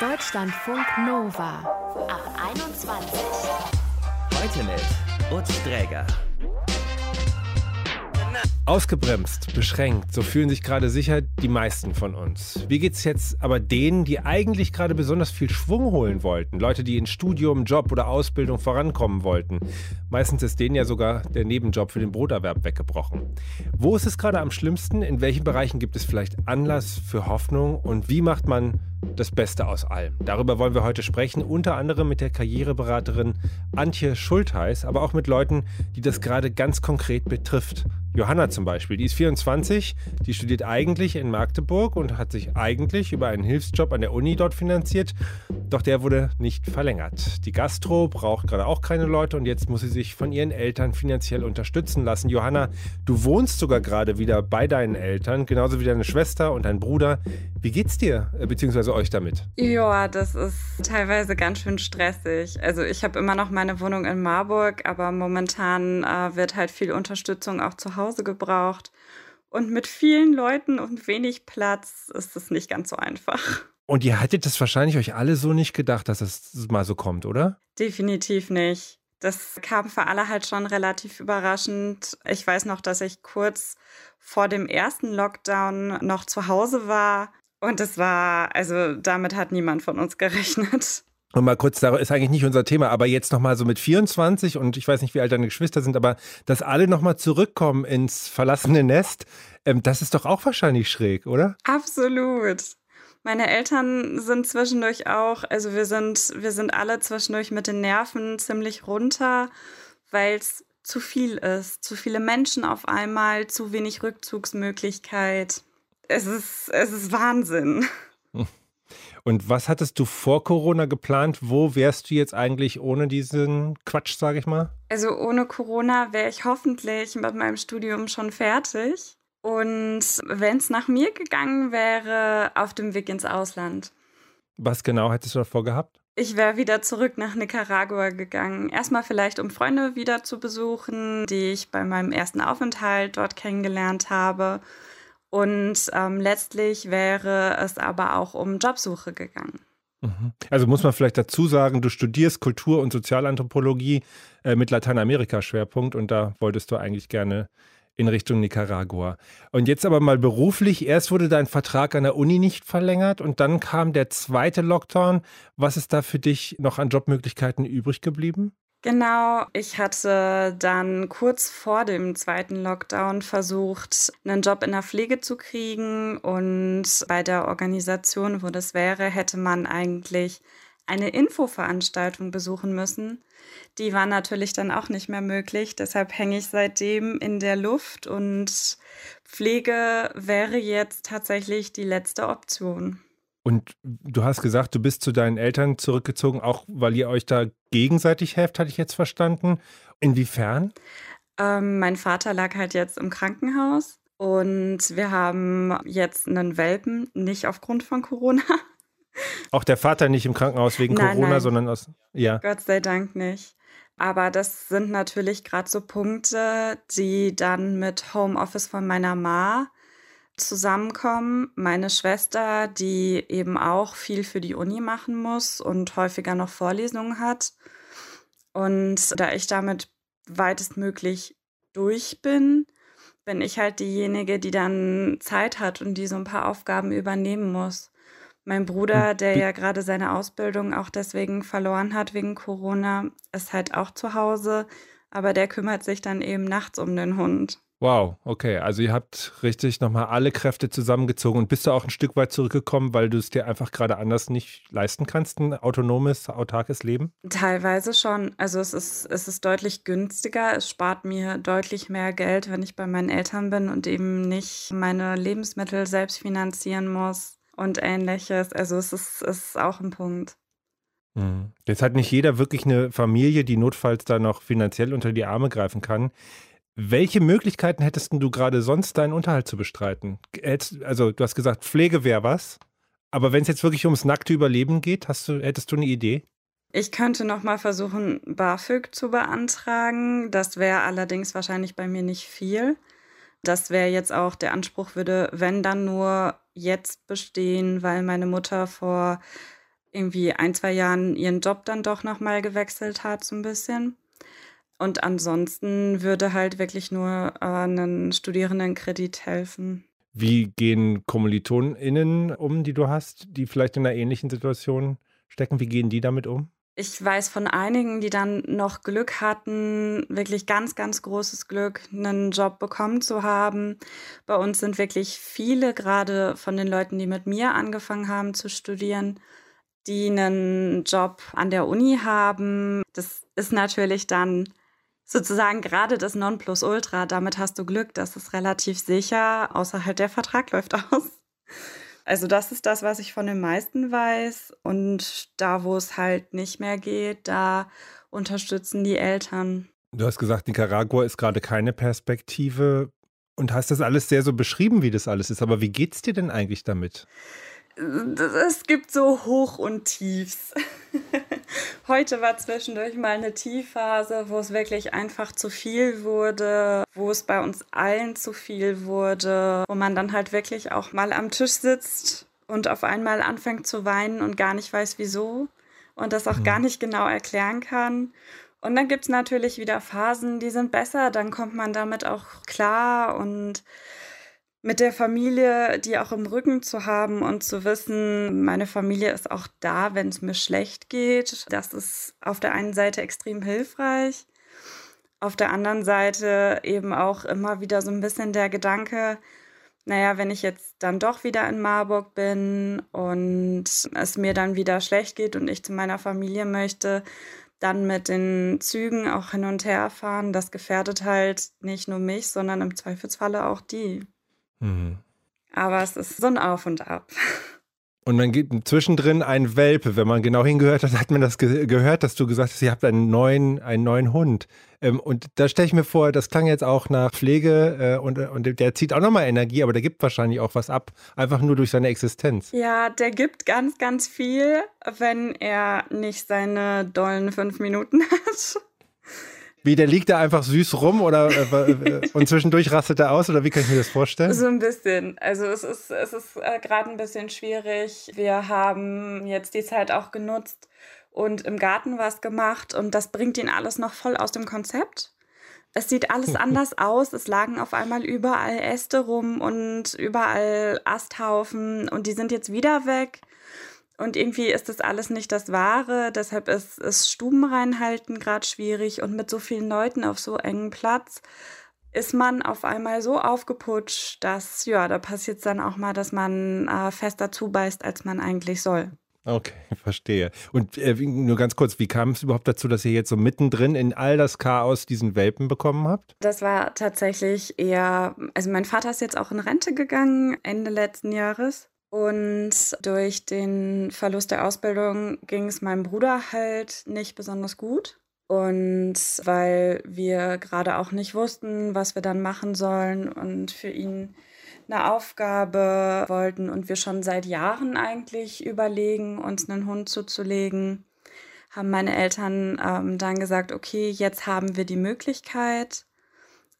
Deutschlandfunk Nova ab 21. Heute mit Utz Dräger. Ausgebremst, beschränkt, so fühlen sich gerade sicher die meisten von uns. Wie geht's jetzt aber denen, die eigentlich gerade besonders viel Schwung holen wollten? Leute, die in Studium, Job oder Ausbildung vorankommen wollten. Meistens ist denen ja sogar der Nebenjob für den Broterwerb weggebrochen. Wo ist es gerade am schlimmsten? In welchen Bereichen gibt es vielleicht Anlass für Hoffnung? Und wie macht man das Beste aus allem? Darüber wollen wir heute sprechen, unter anderem mit der Karriereberaterin Antje Schultheiß, aber auch mit Leuten, die das gerade ganz konkret betrifft. Johanna zum Beispiel, die ist 24, die studiert eigentlich in Magdeburg und hat sich eigentlich über einen Hilfsjob an der Uni dort finanziert, doch der wurde nicht verlängert. Die Gastro braucht gerade auch keine Leute und jetzt muss sie sich von ihren Eltern finanziell unterstützen lassen. Johanna, du wohnst sogar gerade wieder bei deinen Eltern, genauso wie deine Schwester und dein Bruder. Wie geht's dir, äh, beziehungsweise euch damit? Ja, das ist teilweise ganz schön stressig. Also ich habe immer noch meine Wohnung in Marburg, aber momentan äh, wird halt viel Unterstützung auch zu Hause Hause gebraucht. Und mit vielen Leuten und wenig Platz ist es nicht ganz so einfach. Und ihr hattet das wahrscheinlich euch alle so nicht gedacht, dass es mal so kommt, oder? Definitiv nicht. Das kam für alle halt schon relativ überraschend. Ich weiß noch, dass ich kurz vor dem ersten Lockdown noch zu Hause war. Und es war, also damit hat niemand von uns gerechnet. Und mal kurz, da ist eigentlich nicht unser Thema, aber jetzt nochmal so mit 24 und ich weiß nicht, wie alt deine Geschwister sind, aber dass alle nochmal zurückkommen ins verlassene Nest, ähm, das ist doch auch wahrscheinlich schräg, oder? Absolut. Meine Eltern sind zwischendurch auch, also wir sind, wir sind alle zwischendurch mit den Nerven ziemlich runter, weil es zu viel ist. Zu viele Menschen auf einmal, zu wenig Rückzugsmöglichkeit. Es ist, es ist Wahnsinn. Und was hattest du vor Corona geplant? Wo wärst du jetzt eigentlich ohne diesen Quatsch, sage ich mal? Also ohne Corona wäre ich hoffentlich mit meinem Studium schon fertig. Und wenn es nach mir gegangen wäre, auf dem Weg ins Ausland. Was genau hättest du davor gehabt? Ich wäre wieder zurück nach Nicaragua gegangen. Erstmal vielleicht, um Freunde wieder zu besuchen, die ich bei meinem ersten Aufenthalt dort kennengelernt habe. Und ähm, letztlich wäre es aber auch um Jobsuche gegangen. Mhm. Also muss man vielleicht dazu sagen, du studierst Kultur- und Sozialanthropologie äh, mit Lateinamerika-Schwerpunkt und da wolltest du eigentlich gerne in Richtung Nicaragua. Und jetzt aber mal beruflich. Erst wurde dein Vertrag an der Uni nicht verlängert und dann kam der zweite Lockdown. Was ist da für dich noch an Jobmöglichkeiten übrig geblieben? Genau, ich hatte dann kurz vor dem zweiten Lockdown versucht, einen Job in der Pflege zu kriegen und bei der Organisation, wo das wäre, hätte man eigentlich eine Infoveranstaltung besuchen müssen. Die war natürlich dann auch nicht mehr möglich, deshalb hänge ich seitdem in der Luft und Pflege wäre jetzt tatsächlich die letzte Option. Und du hast gesagt, du bist zu deinen Eltern zurückgezogen, auch weil ihr euch da gegenseitig helft, hatte ich jetzt verstanden. Inwiefern? Ähm, mein Vater lag halt jetzt im Krankenhaus und wir haben jetzt einen Welpen, nicht aufgrund von Corona. Auch der Vater nicht im Krankenhaus wegen nein, Corona, nein. sondern aus. Ja. Gott sei Dank nicht. Aber das sind natürlich gerade so Punkte, die dann mit Homeoffice von meiner Ma zusammenkommen. Meine Schwester, die eben auch viel für die Uni machen muss und häufiger noch Vorlesungen hat. Und da ich damit weitestmöglich durch bin, bin ich halt diejenige, die dann Zeit hat und die so ein paar Aufgaben übernehmen muss. Mein Bruder, der ja gerade seine Ausbildung auch deswegen verloren hat wegen Corona, ist halt auch zu Hause, aber der kümmert sich dann eben nachts um den Hund. Wow, okay. Also ihr habt richtig nochmal alle Kräfte zusammengezogen und bist du auch ein Stück weit zurückgekommen, weil du es dir einfach gerade anders nicht leisten kannst, ein autonomes, autarkes Leben? Teilweise schon. Also es ist, es ist deutlich günstiger. Es spart mir deutlich mehr Geld, wenn ich bei meinen Eltern bin und eben nicht meine Lebensmittel selbst finanzieren muss und ähnliches. Also es ist, es ist auch ein Punkt. Hm. Jetzt hat nicht jeder wirklich eine Familie, die notfalls da noch finanziell unter die Arme greifen kann. Welche Möglichkeiten hättest du gerade sonst, deinen Unterhalt zu bestreiten? Also, du hast gesagt, Pflege wäre was. Aber wenn es jetzt wirklich ums nackte Überleben geht, hast du, hättest du eine Idee? Ich könnte noch mal versuchen, BAföG zu beantragen. Das wäre allerdings wahrscheinlich bei mir nicht viel. Das wäre jetzt auch der Anspruch, würde, wenn dann nur jetzt bestehen, weil meine Mutter vor irgendwie ein, zwei Jahren ihren Job dann doch nochmal gewechselt hat, so ein bisschen. Und ansonsten würde halt wirklich nur äh, einen Studierendenkredit helfen. Wie gehen KommilitonInnen um, die du hast, die vielleicht in einer ähnlichen Situation stecken? Wie gehen die damit um? Ich weiß von einigen, die dann noch Glück hatten, wirklich ganz, ganz großes Glück, einen Job bekommen zu haben. Bei uns sind wirklich viele, gerade von den Leuten, die mit mir angefangen haben zu studieren, die einen Job an der Uni haben. Das ist natürlich dann sozusagen gerade das Nonplusultra. Damit hast du Glück, das ist relativ sicher, außer halt der Vertrag läuft aus. Also das ist das, was ich von den meisten weiß. Und da, wo es halt nicht mehr geht, da unterstützen die Eltern. Du hast gesagt, Nicaragua ist gerade keine Perspektive und hast das alles sehr so beschrieben, wie das alles ist. Aber wie geht's dir denn eigentlich damit? es gibt so Hoch und Tiefs. Heute war zwischendurch mal eine Tiefphase, wo es wirklich einfach zu viel wurde, wo es bei uns allen zu viel wurde, wo man dann halt wirklich auch mal am Tisch sitzt und auf einmal anfängt zu weinen und gar nicht weiß wieso und das auch mhm. gar nicht genau erklären kann. Und dann gibt es natürlich wieder Phasen, die sind besser, dann kommt man damit auch klar und mit der Familie, die auch im Rücken zu haben und zu wissen, meine Familie ist auch da, wenn es mir schlecht geht. Das ist auf der einen Seite extrem hilfreich. Auf der anderen Seite eben auch immer wieder so ein bisschen der Gedanke, naja, wenn ich jetzt dann doch wieder in Marburg bin und es mir dann wieder schlecht geht und ich zu meiner Familie möchte, dann mit den Zügen auch hin und her fahren, das gefährdet halt nicht nur mich, sondern im Zweifelsfalle auch die. Mhm. Aber es ist so ein Auf und Ab. Und dann gibt zwischendrin ein Welpe. Wenn man genau hingehört hat, hat man das ge gehört, dass du gesagt hast, ihr habt einen neuen, einen neuen Hund. Ähm, und da stelle ich mir vor, das klang jetzt auch nach Pflege äh, und, und der zieht auch nochmal Energie, aber der gibt wahrscheinlich auch was ab, einfach nur durch seine Existenz. Ja, der gibt ganz, ganz viel, wenn er nicht seine dollen fünf Minuten hat. Wie, der liegt da einfach süß rum oder äh, äh, und zwischendurch rastet er aus oder wie kann ich mir das vorstellen? So ein bisschen. Also es ist, es ist äh, gerade ein bisschen schwierig. Wir haben jetzt die Zeit auch genutzt und im Garten was gemacht und das bringt ihn alles noch voll aus dem Konzept. Es sieht alles anders aus. Es lagen auf einmal überall Äste rum und überall Asthaufen und die sind jetzt wieder weg. Und irgendwie ist das alles nicht das Wahre. Deshalb ist, ist Stubenreinhalten gerade schwierig. Und mit so vielen Leuten auf so engen Platz ist man auf einmal so aufgeputscht, dass, ja, da passiert es dann auch mal, dass man äh, fester zubeißt, als man eigentlich soll. Okay, verstehe. Und äh, nur ganz kurz, wie kam es überhaupt dazu, dass ihr jetzt so mittendrin in all das Chaos diesen Welpen bekommen habt? Das war tatsächlich eher, also mein Vater ist jetzt auch in Rente gegangen Ende letzten Jahres. Und durch den Verlust der Ausbildung ging es meinem Bruder halt nicht besonders gut. Und weil wir gerade auch nicht wussten, was wir dann machen sollen und für ihn eine Aufgabe wollten und wir schon seit Jahren eigentlich überlegen, uns einen Hund zuzulegen, haben meine Eltern ähm, dann gesagt, okay, jetzt haben wir die Möglichkeit.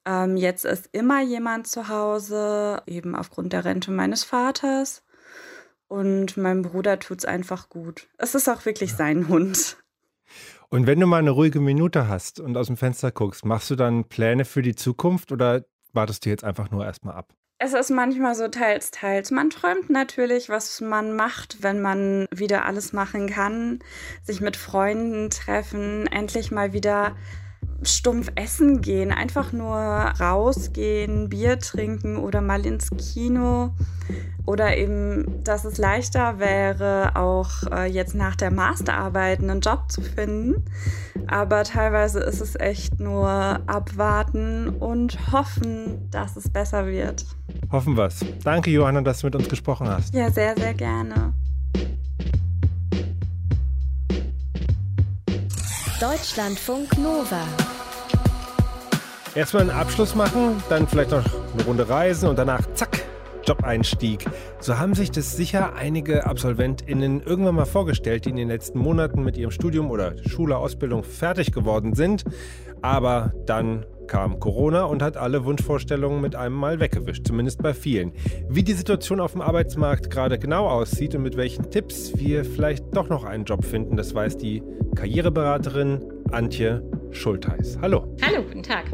Ähm, jetzt ist immer jemand zu Hause, eben aufgrund der Rente meines Vaters. Und meinem Bruder tut es einfach gut. Es ist auch wirklich sein Hund. Und wenn du mal eine ruhige Minute hast und aus dem Fenster guckst, machst du dann Pläne für die Zukunft oder wartest du jetzt einfach nur erstmal ab? Es ist manchmal so teils, teils. Man träumt natürlich, was man macht, wenn man wieder alles machen kann. Sich mit Freunden treffen, endlich mal wieder stumpf essen gehen, einfach nur rausgehen, Bier trinken oder mal ins Kino. Oder eben, dass es leichter wäre, auch äh, jetzt nach der Masterarbeit einen Job zu finden. Aber teilweise ist es echt nur abwarten und hoffen, dass es besser wird. Hoffen wir es. Danke, Johanna, dass du mit uns gesprochen hast. Ja, sehr, sehr gerne. Deutschlandfunk Nova. Erstmal einen Abschluss machen, dann vielleicht noch eine Runde reisen und danach zack, Job-Einstieg. So haben sich das sicher einige AbsolventInnen irgendwann mal vorgestellt, die in den letzten Monaten mit ihrem Studium oder Schule, Ausbildung fertig geworden sind, aber dann kam Corona und hat alle Wunschvorstellungen mit einem Mal weggewischt, zumindest bei vielen. Wie die Situation auf dem Arbeitsmarkt gerade genau aussieht und mit welchen Tipps wir vielleicht doch noch einen Job finden, das weiß die Karriereberaterin Antje Schulteis. Hallo. Hallo, guten Tag.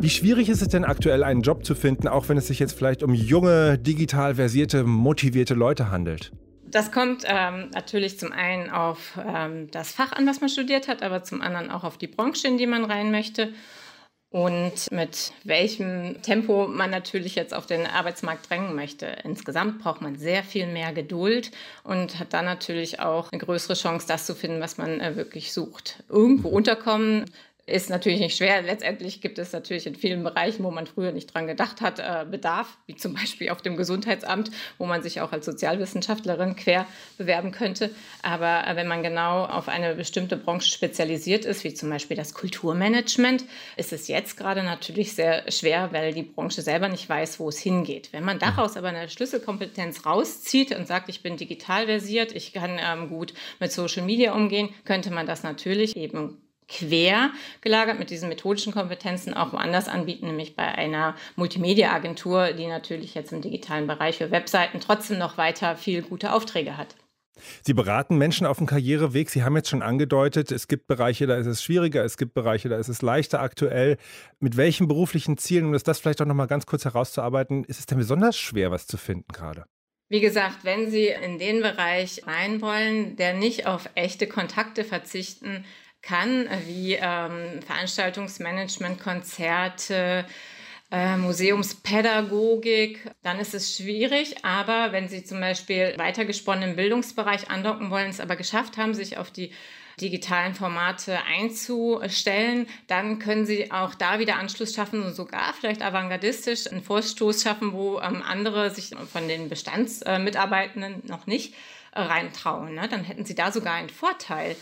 Wie schwierig ist es denn aktuell, einen Job zu finden, auch wenn es sich jetzt vielleicht um junge, digital versierte, motivierte Leute handelt? Das kommt ähm, natürlich zum einen auf ähm, das Fach an, was man studiert hat, aber zum anderen auch auf die Branche, in die man rein möchte. Und mit welchem Tempo man natürlich jetzt auf den Arbeitsmarkt drängen möchte. Insgesamt braucht man sehr viel mehr Geduld und hat dann natürlich auch eine größere Chance, das zu finden, was man äh, wirklich sucht. Irgendwo unterkommen ist natürlich nicht schwer. Letztendlich gibt es natürlich in vielen Bereichen, wo man früher nicht dran gedacht hat, äh, Bedarf, wie zum Beispiel auf dem Gesundheitsamt, wo man sich auch als Sozialwissenschaftlerin quer bewerben könnte. Aber äh, wenn man genau auf eine bestimmte Branche spezialisiert ist, wie zum Beispiel das Kulturmanagement, ist es jetzt gerade natürlich sehr schwer, weil die Branche selber nicht weiß, wo es hingeht. Wenn man daraus aber eine Schlüsselkompetenz rauszieht und sagt, ich bin digital versiert, ich kann ähm, gut mit Social Media umgehen, könnte man das natürlich eben quer gelagert mit diesen methodischen Kompetenzen auch woanders anbieten, nämlich bei einer Multimedia-Agentur, die natürlich jetzt im digitalen Bereich für Webseiten trotzdem noch weiter viel gute Aufträge hat. Sie beraten Menschen auf dem Karriereweg. Sie haben jetzt schon angedeutet, es gibt Bereiche, da ist es schwieriger, es gibt Bereiche, da ist es leichter aktuell. Mit welchen beruflichen Zielen, um das vielleicht auch noch mal ganz kurz herauszuarbeiten, ist es denn besonders schwer, was zu finden gerade? Wie gesagt, wenn Sie in den Bereich rein wollen, der nicht auf echte Kontakte verzichten kann, wie ähm, Veranstaltungsmanagement, Konzerte, äh, Museumspädagogik, dann ist es schwierig. Aber wenn Sie zum Beispiel weitergesponnen im Bildungsbereich andocken wollen, es aber geschafft haben, sich auf die digitalen Formate einzustellen, dann können Sie auch da wieder Anschluss schaffen und sogar vielleicht avantgardistisch einen Vorstoß schaffen, wo ähm, andere sich von den Bestandsmitarbeitenden noch nicht äh, reintrauen. Ne? Dann hätten Sie da sogar einen Vorteil.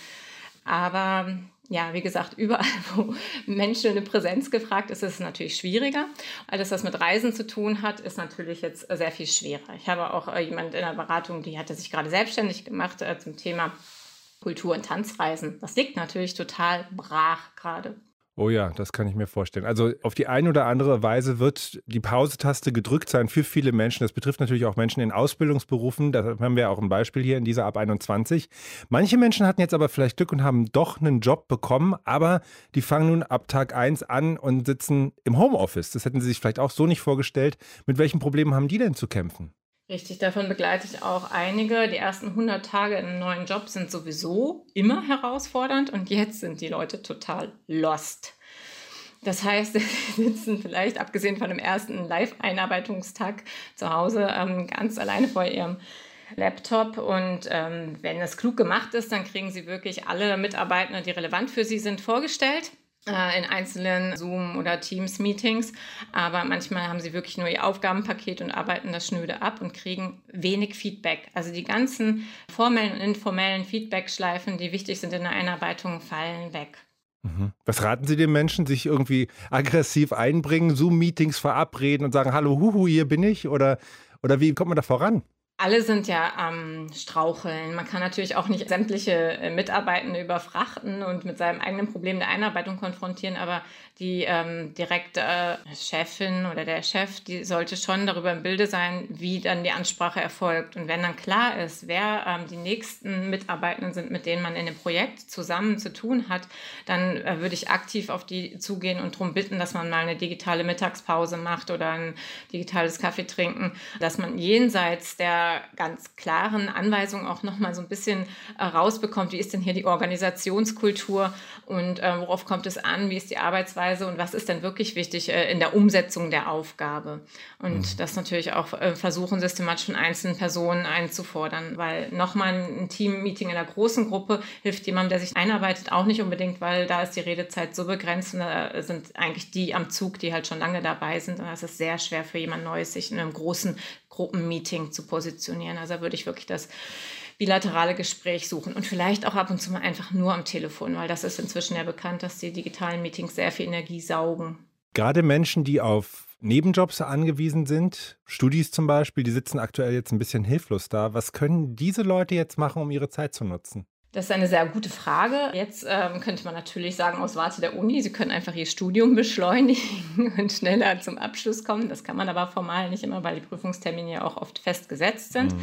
Aber ja, wie gesagt, überall, wo Menschen eine Präsenz gefragt ist, ist es natürlich schwieriger. Alles, was mit Reisen zu tun hat, ist natürlich jetzt sehr viel schwerer. Ich habe auch äh, jemand in der Beratung, die hatte sich gerade selbstständig gemacht äh, zum Thema Kultur- und Tanzreisen. Das liegt natürlich total brach gerade. Oh ja, das kann ich mir vorstellen. Also auf die eine oder andere Weise wird die Pause-Taste gedrückt sein für viele Menschen. Das betrifft natürlich auch Menschen in Ausbildungsberufen. Da haben wir auch ein Beispiel hier in dieser Ab 21. Manche Menschen hatten jetzt aber vielleicht Glück und haben doch einen Job bekommen, aber die fangen nun ab Tag 1 an und sitzen im Homeoffice. Das hätten sie sich vielleicht auch so nicht vorgestellt. Mit welchen Problemen haben die denn zu kämpfen? Richtig, davon begleite ich auch einige. Die ersten 100 Tage in einem neuen Job sind sowieso immer herausfordernd und jetzt sind die Leute total lost. Das heißt, sie sitzen vielleicht, abgesehen von dem ersten Live-Einarbeitungstag zu Hause, ähm, ganz alleine vor ihrem Laptop. Und ähm, wenn das klug gemacht ist, dann kriegen sie wirklich alle Mitarbeiter, die relevant für sie sind, vorgestellt in einzelnen Zoom- oder Teams-Meetings. Aber manchmal haben sie wirklich nur ihr Aufgabenpaket und arbeiten das schnöde ab und kriegen wenig Feedback. Also die ganzen formellen und informellen Feedback-Schleifen, die wichtig sind in der Einarbeitung, fallen weg. Mhm. Was raten Sie den Menschen, sich irgendwie aggressiv einbringen, Zoom-Meetings verabreden und sagen, hallo, huhu, hier bin ich? Oder, oder wie kommt man da voran? Alle sind ja am Straucheln. Man kann natürlich auch nicht sämtliche äh, Mitarbeitende überfrachten und mit seinem eigenen Problem der Einarbeitung konfrontieren, aber die ähm, direkte äh, Chefin oder der Chef, die sollte schon darüber im Bilde sein, wie dann die Ansprache erfolgt. Und wenn dann klar ist, wer ähm, die nächsten Mitarbeitenden sind, mit denen man in dem Projekt zusammen zu tun hat, dann äh, würde ich aktiv auf die zugehen und darum bitten, dass man mal eine digitale Mittagspause macht oder ein digitales Kaffee trinken, dass man jenseits der ganz klaren Anweisungen auch nochmal so ein bisschen äh, rausbekommt, wie ist denn hier die Organisationskultur und äh, worauf kommt es an, wie ist die Arbeitsweise Arbeitsweise und was ist denn wirklich wichtig äh, in der Umsetzung der Aufgabe. Und mhm. das natürlich auch äh, versuchen, systematisch von einzelnen Personen einzufordern, weil nochmal ein Team-Meeting in einer großen Gruppe hilft jemandem, der sich einarbeitet, auch nicht unbedingt, weil da ist die Redezeit so begrenzt und da sind eigentlich die am Zug, die halt schon lange dabei sind. Und das ist sehr schwer für jemand Neues, sich in einem großen Gruppenmeeting zu positionieren. Also würde ich wirklich das bilaterale Gespräch suchen und vielleicht auch ab und zu mal einfach nur am Telefon, weil das ist inzwischen ja bekannt, dass die digitalen Meetings sehr viel Energie saugen. Gerade Menschen, die auf Nebenjobs angewiesen sind, Studis zum Beispiel, die sitzen aktuell jetzt ein bisschen hilflos da. Was können diese Leute jetzt machen, um ihre Zeit zu nutzen? Das ist eine sehr gute Frage. Jetzt ähm, könnte man natürlich sagen, aus Warte der Uni, Sie können einfach Ihr Studium beschleunigen und schneller zum Abschluss kommen. Das kann man aber formal nicht immer, weil die Prüfungstermine ja auch oft festgesetzt sind. Mhm.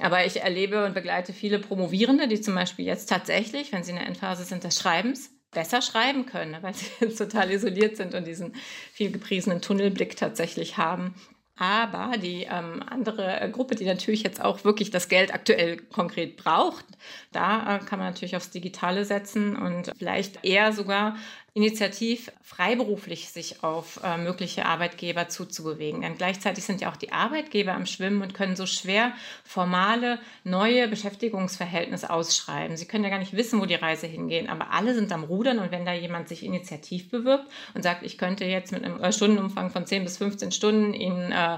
Aber ich erlebe und begleite viele Promovierende, die zum Beispiel jetzt tatsächlich, wenn sie in der Endphase sind des Schreibens, besser schreiben können, ne, weil sie jetzt total isoliert sind und diesen viel gepriesenen Tunnelblick tatsächlich haben. Aber die ähm, andere Gruppe, die natürlich jetzt auch wirklich das Geld aktuell konkret braucht, da äh, kann man natürlich aufs Digitale setzen und vielleicht eher sogar initiativ freiberuflich sich auf äh, mögliche Arbeitgeber zuzubewegen. Denn gleichzeitig sind ja auch die Arbeitgeber am Schwimmen und können so schwer formale neue Beschäftigungsverhältnisse ausschreiben. Sie können ja gar nicht wissen, wo die Reise hingeht, aber alle sind am Rudern und wenn da jemand sich initiativ bewirbt und sagt, ich könnte jetzt mit einem äh, Stundenumfang von 10 bis 15 Stunden Ihnen äh,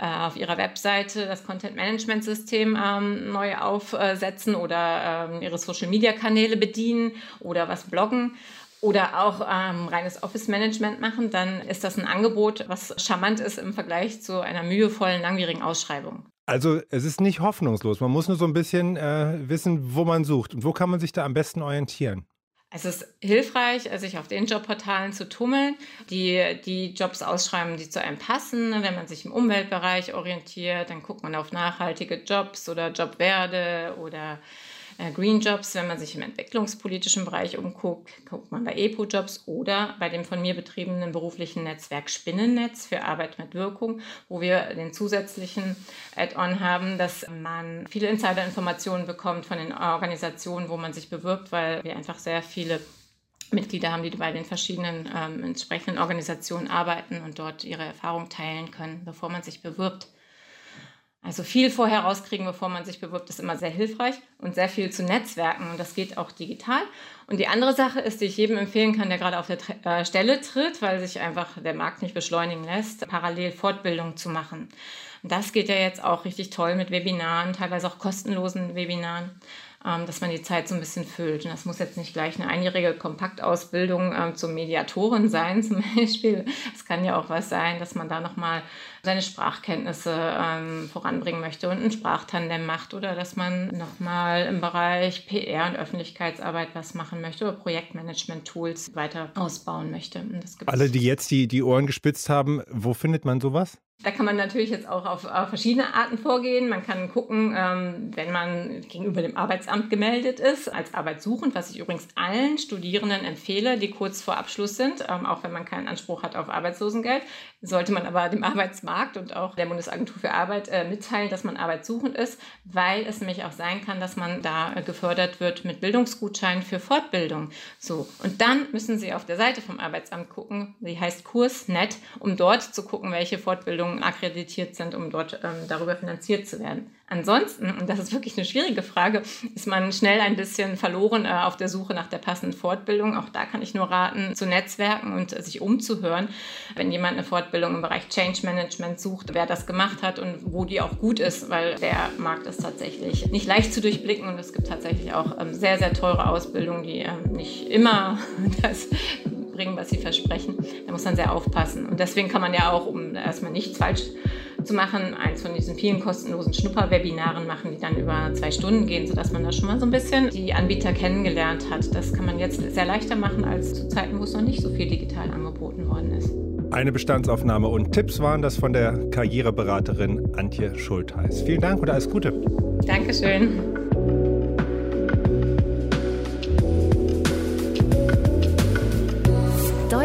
äh, auf ihrer Webseite das Content Management System ähm, neu aufsetzen oder ähm, ihre Social Media Kanäle bedienen oder was bloggen oder auch ähm, reines Office-Management machen, dann ist das ein Angebot, was charmant ist im Vergleich zu einer mühevollen, langwierigen Ausschreibung. Also es ist nicht hoffnungslos. Man muss nur so ein bisschen äh, wissen, wo man sucht. Und wo kann man sich da am besten orientieren? Es ist hilfreich, sich auf den Jobportalen zu tummeln, die die Jobs ausschreiben, die zu einem passen. Wenn man sich im Umweltbereich orientiert, dann guckt man auf nachhaltige Jobs oder Jobwerde oder Green Jobs, wenn man sich im entwicklungspolitischen Bereich umguckt, guckt man bei EPO-Jobs oder bei dem von mir betriebenen beruflichen Netzwerk Spinnennetz für Arbeit mit Wirkung, wo wir den zusätzlichen Add-on haben, dass man viele Insider-Informationen bekommt von den Organisationen, wo man sich bewirbt, weil wir einfach sehr viele Mitglieder haben, die bei den verschiedenen ähm, entsprechenden Organisationen arbeiten und dort ihre Erfahrung teilen können, bevor man sich bewirbt. Also viel vorher rauskriegen, bevor man sich bewirbt, ist immer sehr hilfreich und sehr viel zu Netzwerken und das geht auch digital. Und die andere Sache ist, die ich jedem empfehlen kann, der gerade auf der äh, Stelle tritt, weil sich einfach der Markt nicht beschleunigen lässt, parallel Fortbildung zu machen. Und das geht ja jetzt auch richtig toll mit Webinaren, teilweise auch kostenlosen Webinaren. Ähm, dass man die Zeit so ein bisschen füllt. Und das muss jetzt nicht gleich eine einjährige Kompaktausbildung ähm, zur Mediatorin sein, zum Beispiel. Es kann ja auch was sein, dass man da nochmal seine Sprachkenntnisse ähm, voranbringen möchte und ein Sprachtandem macht oder dass man nochmal im Bereich PR und Öffentlichkeitsarbeit was machen möchte oder Projektmanagement-Tools weiter ausbauen möchte. Alle, die jetzt die, die Ohren gespitzt haben, wo findet man sowas? Da kann man natürlich jetzt auch auf, verschiedene Arten vorgehen. Man kann gucken, ähm, wenn man gegenüber dem Arbeitsamt gemeldet ist, als arbeitssuchend, was ich übrigens allen Studierenden empfehle, die kurz vor Abschluss sind, ähm, auch wenn man keinen Anspruch hat auf Arbeitslosengeld, sollte man aber dem Arbeitsmarkt und auch der Bundesagentur für Arbeit äh, mitteilen, dass man arbeitssuchend ist, weil es nämlich auch sein kann, dass man da äh, gefördert wird mit Bildungsgutscheinen für Fortbildung. So, und dann müssen Sie auf der Seite vom Arbeitsamt gucken, die heißt Kursnet, um dort zu gucken, welche Fortbildung Fortbildungen akkreditiert sind, um dort ähm, darüber finanziert zu werden. Ansonsten, und das ist wirklich eine schwierige Frage, ist man schnell ein bisschen verloren äh, auf der Suche nach der passenden Fortbildung. Auch da kann ich nur raten, zu Netzwerken und äh, sich umzuhören, wenn jemand eine Fortbildung im Bereich Change Management sucht, wer das gemacht hat und wo die auch gut ist, weil der Markt ist tatsächlich nicht leicht zu durchblicken und es gibt tatsächlich auch ähm, sehr, sehr teure Ausbildungen, die ähm, nicht immer das bringen, was sie versprechen. Da muss man sehr aufpassen. Und deswegen kann man ja auch, um erstmal nichts falsch zu machen, eins von diesen vielen kostenlosen Schnupperwebinaren machen, die dann über zwei Stunden gehen, sodass man da schon mal so ein bisschen die Anbieter kennengelernt hat. Das kann man jetzt sehr leichter machen als zu Zeiten, wo es noch nicht so viel digital angeboten worden ist. Eine Bestandsaufnahme und Tipps waren das von der Karriereberaterin Antje Schultheiß. Vielen Dank und alles Gute. Dankeschön.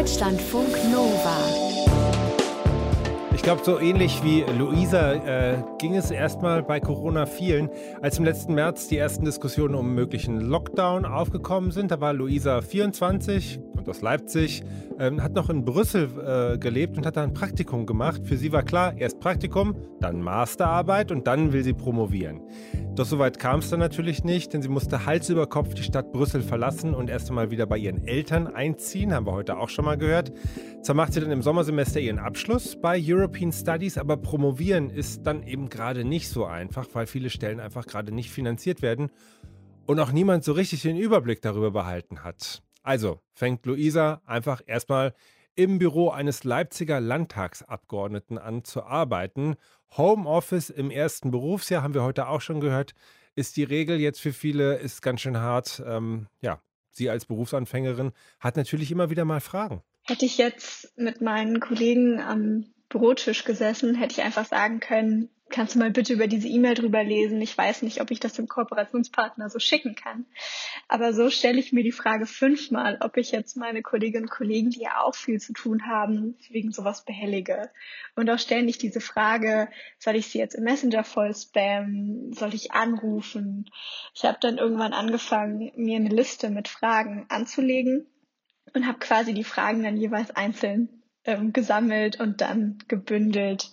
Deutschlandfunk Nova. Ich glaube, so ähnlich wie Luisa äh, ging es erstmal bei Corona vielen. Als im letzten März die ersten Diskussionen um möglichen Lockdown aufgekommen sind, da war Luisa 24, kommt aus Leipzig, ähm, hat noch in Brüssel äh, gelebt und hat da ein Praktikum gemacht. Für sie war klar, erst Praktikum, dann Masterarbeit und dann will sie promovieren. Doch so weit kam es dann natürlich nicht, denn sie musste Hals über Kopf die Stadt Brüssel verlassen und erst einmal wieder bei ihren Eltern einziehen, haben wir heute auch schon mal gehört. Zwar macht sie dann im Sommersemester ihren Abschluss bei European Studies, aber promovieren ist dann eben gerade nicht so einfach, weil viele Stellen einfach gerade nicht finanziert werden und auch niemand so richtig den Überblick darüber behalten hat. Also fängt Luisa einfach erstmal im Büro eines Leipziger Landtagsabgeordneten an zu arbeiten. Homeoffice im ersten Berufsjahr haben wir heute auch schon gehört, ist die Regel jetzt für viele, ist ganz schön hart. Ähm, ja, sie als Berufsanfängerin hat natürlich immer wieder mal Fragen. Hätte ich jetzt mit meinen Kollegen am Bürotisch gesessen, hätte ich einfach sagen können, kannst du mal bitte über diese E-Mail drüber lesen? Ich weiß nicht, ob ich das dem Kooperationspartner so schicken kann. Aber so stelle ich mir die Frage fünfmal, ob ich jetzt meine Kolleginnen und Kollegen, die ja auch viel zu tun haben, wegen sowas behellige. Und auch ständig diese Frage, soll ich sie jetzt im Messenger voll spammen? Soll ich anrufen? Ich habe dann irgendwann angefangen, mir eine Liste mit Fragen anzulegen und habe quasi die Fragen dann jeweils einzeln ähm, gesammelt und dann gebündelt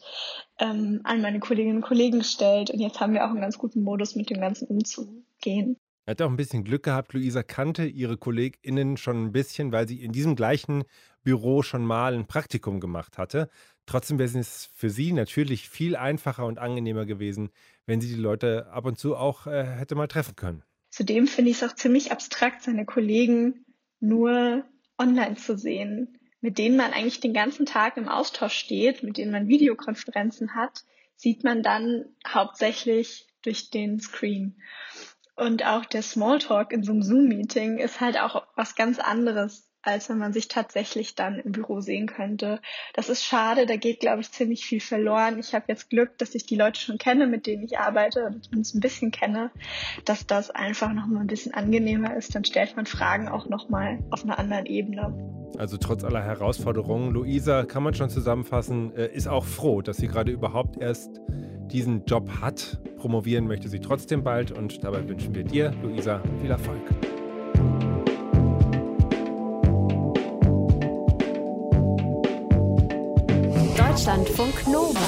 ähm, an meine Kolleginnen und Kollegen gestellt. Und jetzt haben wir auch einen ganz guten Modus, mit dem Ganzen umzugehen. Er hat auch ein bisschen Glück gehabt. Luisa kannte ihre KollegInnen schon ein bisschen, weil sie in diesem gleichen Büro schon mal ein Praktikum gemacht hatte. Trotzdem wäre es für sie natürlich viel einfacher und angenehmer gewesen, wenn sie die Leute ab und zu auch äh, hätte mal treffen können. Zudem finde ich es auch ziemlich abstrakt, seine Kollegen nur online zu sehen mit denen man eigentlich den ganzen Tag im Austausch steht, mit denen man Videokonferenzen hat, sieht man dann hauptsächlich durch den Screen. Und auch der Smalltalk in so einem Zoom-Meeting ist halt auch was ganz anderes als wenn man sich tatsächlich dann im Büro sehen könnte. Das ist schade, da geht, glaube ich, ziemlich viel verloren. Ich habe jetzt Glück, dass ich die Leute schon kenne, mit denen ich arbeite und zumindest ein bisschen kenne, dass das einfach nochmal ein bisschen angenehmer ist. Dann stellt man Fragen auch nochmal auf einer anderen Ebene. Also trotz aller Herausforderungen, Luisa, kann man schon zusammenfassen, äh, ist auch froh, dass sie gerade überhaupt erst diesen Job hat. Promovieren möchte sie trotzdem bald und dabei wünschen wir dir, Luisa, viel Erfolg. Deutschlandfunk Nova.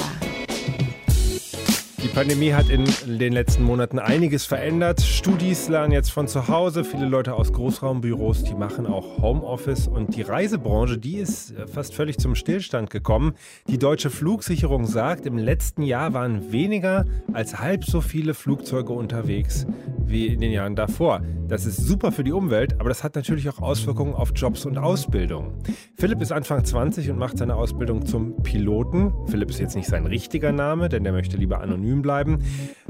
Die Pandemie hat in den letzten Monaten einiges verändert. Studis lernen jetzt von zu Hause. Viele Leute aus Großraumbüros, die machen auch Homeoffice. Und die Reisebranche, die ist äh, fast völlig zum Stillstand gekommen. Die deutsche Flugsicherung sagt, im letzten Jahr waren weniger als halb so viele Flugzeuge unterwegs wie in den Jahren davor. Das ist super für die Umwelt, aber das hat natürlich auch Auswirkungen auf Jobs und Ausbildung. Philipp ist Anfang 20 und macht seine Ausbildung zum Piloten. Philipp ist jetzt nicht sein richtiger Name, denn der möchte lieber anonym bleiben.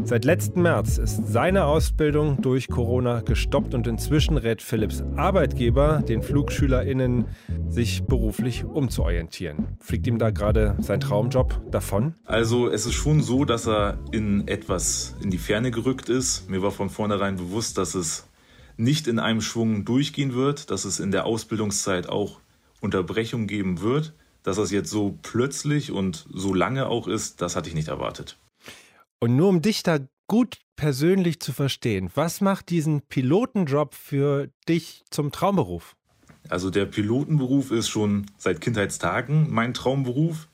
Seit letzten März ist seine Ausbildung durch Corona gestoppt und inzwischen rät Philipps Arbeitgeber den FlugschülerInnen, sich beruflich umzuorientieren. Fliegt ihm da gerade sein Traumjob davon? Also es ist schon so, dass er in etwas in die Ferne gerückt ist. Mir war von vornherein bewusst, dass es nicht in einem Schwung durchgehen wird, dass es in der Ausbildungszeit auch Unterbrechung geben wird. Dass das jetzt so plötzlich und so lange auch ist, das hatte ich nicht erwartet. Und nur um dich da gut persönlich zu verstehen, was macht diesen Pilotenjob für dich zum Traumberuf? Also der Pilotenberuf ist schon seit Kindheitstagen mein Traumberuf.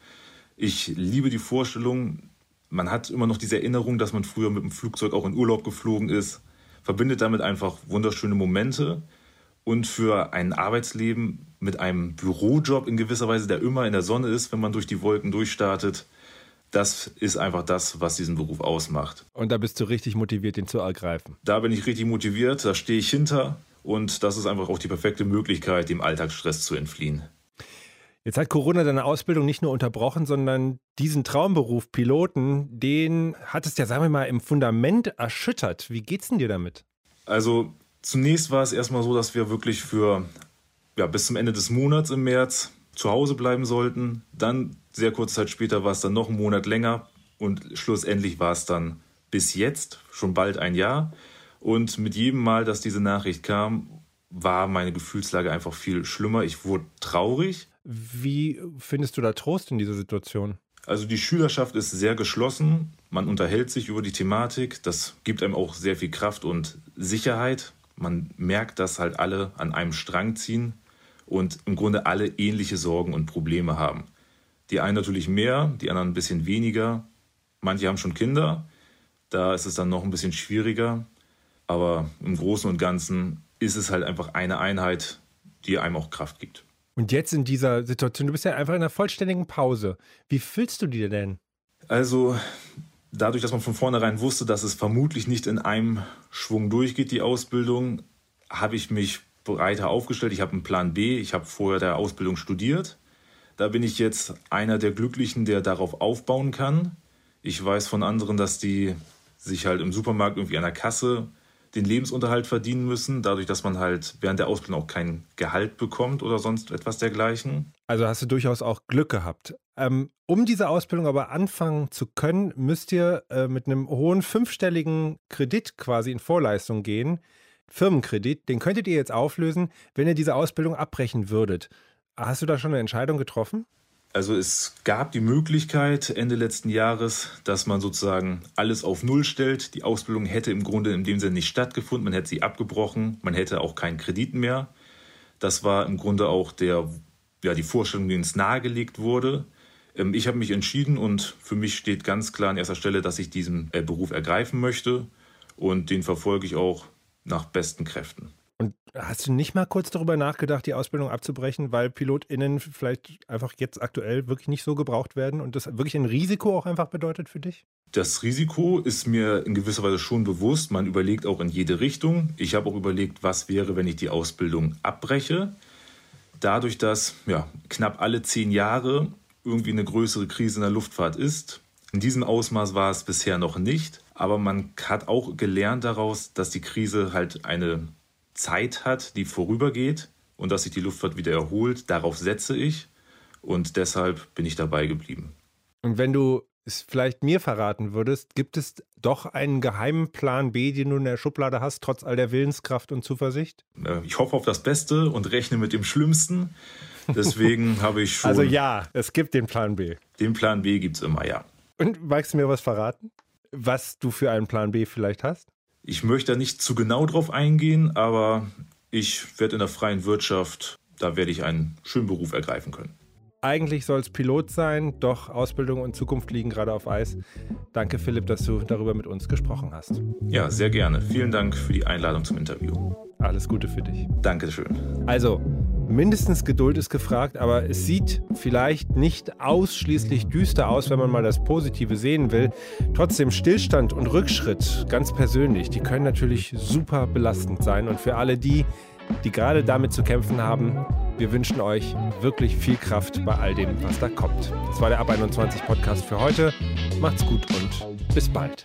Ich liebe die Vorstellung, man hat immer noch diese Erinnerung, dass man früher mit dem Flugzeug auch in Urlaub geflogen ist, verbindet damit einfach wunderschöne Momente und für ein Arbeitsleben mit einem Bürojob in gewisser Weise, der immer in der Sonne ist, wenn man durch die Wolken durchstartet, das ist einfach das, was diesen Beruf ausmacht. Und da bist du richtig motiviert, den zu ergreifen. Da bin ich richtig motiviert, da stehe ich hinter und das ist einfach auch die perfekte Möglichkeit, dem Alltagsstress zu entfliehen. Jetzt hat Corona deine Ausbildung nicht nur unterbrochen, sondern diesen Traumberuf Piloten, den hat es ja, sagen wir mal, im Fundament erschüttert. Wie geht's denn dir damit? Also zunächst war es erstmal so, dass wir wirklich für ja, bis zum Ende des Monats im März zu Hause bleiben sollten. Dann sehr kurze Zeit später war es dann noch einen Monat länger und schlussendlich war es dann bis jetzt schon bald ein Jahr. Und mit jedem Mal, dass diese Nachricht kam, war meine Gefühlslage einfach viel schlimmer. Ich wurde traurig. Wie findest du da Trost in dieser Situation? Also die Schülerschaft ist sehr geschlossen. Man unterhält sich über die Thematik. Das gibt einem auch sehr viel Kraft und Sicherheit. Man merkt, dass halt alle an einem Strang ziehen und im Grunde alle ähnliche Sorgen und Probleme haben. Die einen natürlich mehr, die anderen ein bisschen weniger. Manche haben schon Kinder. Da ist es dann noch ein bisschen schwieriger. Aber im Großen und Ganzen ist es halt einfach eine Einheit, die einem auch Kraft gibt. Und jetzt in dieser Situation, du bist ja einfach in einer vollständigen Pause. Wie fühlst du dir denn? Also, dadurch, dass man von vornherein wusste, dass es vermutlich nicht in einem Schwung durchgeht, die Ausbildung, habe ich mich breiter aufgestellt. Ich habe einen Plan B. Ich habe vorher der Ausbildung studiert. Da bin ich jetzt einer der Glücklichen, der darauf aufbauen kann. Ich weiß von anderen, dass die sich halt im Supermarkt irgendwie an der Kasse den Lebensunterhalt verdienen müssen, dadurch, dass man halt während der Ausbildung auch kein Gehalt bekommt oder sonst etwas dergleichen. Also hast du durchaus auch Glück gehabt. Ähm, um diese Ausbildung aber anfangen zu können, müsst ihr äh, mit einem hohen fünfstelligen Kredit quasi in Vorleistung gehen. Firmenkredit, den könntet ihr jetzt auflösen, wenn ihr diese Ausbildung abbrechen würdet. Hast du da schon eine Entscheidung getroffen? Also es gab die Möglichkeit Ende letzten Jahres, dass man sozusagen alles auf Null stellt. Die Ausbildung hätte im Grunde in dem Sinne nicht stattgefunden. Man hätte sie abgebrochen. Man hätte auch keinen Kredit mehr. Das war im Grunde auch der, ja, die Vorstellung, die uns nahegelegt wurde. Ähm, ich habe mich entschieden und für mich steht ganz klar an erster Stelle, dass ich diesen äh, Beruf ergreifen möchte. Und den verfolge ich auch nach besten Kräften. Und hast du nicht mal kurz darüber nachgedacht, die Ausbildung abzubrechen, weil PilotInnen vielleicht einfach jetzt aktuell wirklich nicht so gebraucht werden und das wirklich ein Risiko auch einfach bedeutet für dich? Das Risiko ist mir in gewisser Weise schon bewusst. Man überlegt auch in jede Richtung. Ich habe auch überlegt, was wäre, wenn ich die Ausbildung abbreche. Dadurch, dass ja, knapp alle zehn Jahre irgendwie eine größere Krise in der Luftfahrt ist. In diesem Ausmaß war es bisher noch nicht. Aber man hat auch gelernt daraus, dass die Krise halt eine Zeit hat, die vorübergeht und dass sich die Luftfahrt wieder erholt. Darauf setze ich und deshalb bin ich dabei geblieben. Und wenn du es vielleicht mir verraten würdest, gibt es doch einen geheimen Plan B, den du in der Schublade hast, trotz all der Willenskraft und Zuversicht? Äh, ich hoffe auf das Beste und rechne mit dem Schlimmsten. Deswegen habe ich schon. Also ja, es gibt den Plan B. Den Plan B gibt es immer, ja. Und magst du mir was verraten? Was du für einen Plan B vielleicht hast? Ich möchte da nicht zu genau drauf eingehen, aber ich werde in der freien Wirtschaft, da werde ich einen schönen Beruf ergreifen können. Eigentlich soll es Pilot sein, doch Ausbildung und Zukunft liegen gerade auf Eis. Danke, Philipp, dass du darüber mit uns gesprochen hast. Ja, sehr gerne. Vielen Dank für die Einladung zum Interview. Alles Gute für dich. Dankeschön. Also, mindestens Geduld ist gefragt, aber es sieht vielleicht nicht ausschließlich düster aus, wenn man mal das Positive sehen will. Trotzdem Stillstand und Rückschritt, ganz persönlich, die können natürlich super belastend sein. Und für alle die, die gerade damit zu kämpfen haben, wir wünschen euch wirklich viel Kraft bei all dem, was da kommt. Das war der Ab 21 Podcast für heute. Macht's gut und bis bald.